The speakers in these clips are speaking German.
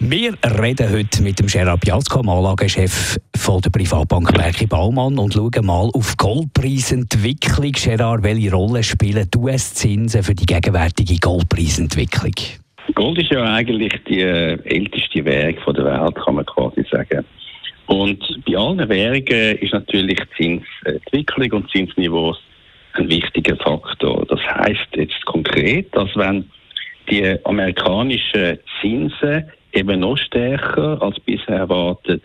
wir reden heute mit dem Gerard Piazko, Anlagechef von der Privatbank Berki Baumann und schauen mal auf Goldpreisentwicklung. Gerard, welche Rolle spielen die US-Zinsen für die gegenwärtige Goldpreisentwicklung? Gold ist ja eigentlich die äh, älteste Währung der Welt, kann man quasi sagen. Und bei allen Währungen ist natürlich Zinsentwicklung und Zinsniveaus ein wichtiger Faktor. Das heißt jetzt konkret, dass wenn die amerikanischen Zinsen eben noch stärker als bisher erwartet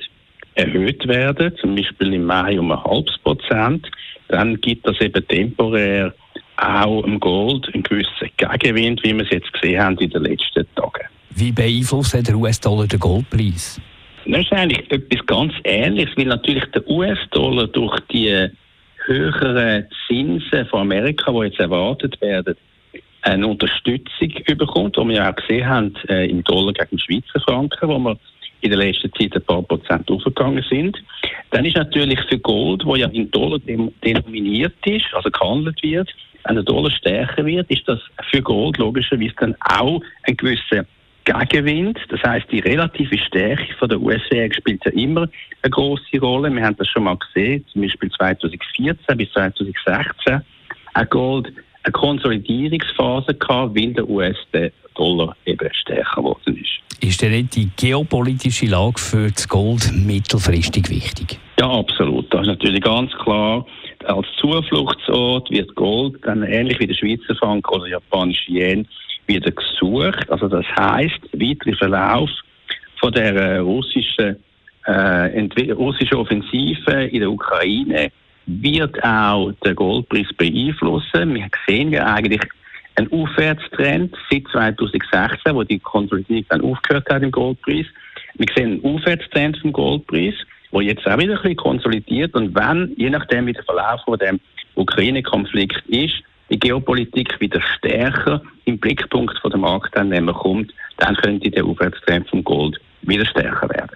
erhöht werden, zum Beispiel im Mai um ein halbes Prozent, dann gibt das eben temporär auch im Gold einen gewissen Gegenwind, wie wir es jetzt gesehen haben in den letzten Tagen. Wie beeinflusst der US-Dollar den Goldpreis? Das ist eigentlich etwas ganz Ähnliches, weil natürlich der US-Dollar durch die höheren Zinsen von Amerika, die jetzt erwartet werden, eine Unterstützung bekommt, die wir ja auch gesehen haben äh, im Dollar gegen den Schweizer Franken, wo wir in der letzten Zeit ein paar Prozent aufgegangen sind. Dann ist natürlich für Gold, wo ja in Dollar denominiert ist, also gehandelt wird, wenn der Dollar stärker wird, ist das für Gold logischerweise dann auch ein gewisser Gegenwind. Das heißt, die relative Stärke von der US-Währung spielt ja immer eine große Rolle. Wir haben das schon mal gesehen, zum Beispiel 2014 bis 2016. Ein Gold eine Konsolidierungsphase gehabt, weil der US-Dollar eben stärker geworden ist. Ist denn nicht die geopolitische Lage für das Gold mittelfristig wichtig? Ja, absolut. Das ist natürlich ganz klar. Als Zufluchtsort wird Gold dann ähnlich wie der Schweizer Franken oder der japanische Yen wieder gesucht. Also das heißt, weiterer Verlauf von der äh, russischen, äh, russischen Offensive in der Ukraine wird auch der Goldpreis beeinflussen. Wir sehen ja eigentlich einen Aufwärtstrend seit 2016, wo die Konsolidierung dann aufgehört hat im Goldpreis. Wir sehen einen Aufwärtstrend vom Goldpreis, wo jetzt auch wieder ein bisschen konsolidiert und wenn, je nachdem wie der Verlauf von dem Ukraine-Konflikt ist, die Geopolitik wieder stärker im Blickpunkt von der Marktteilnehmer kommt, dann könnte der Aufwärtstrend vom Gold wieder stärker werden.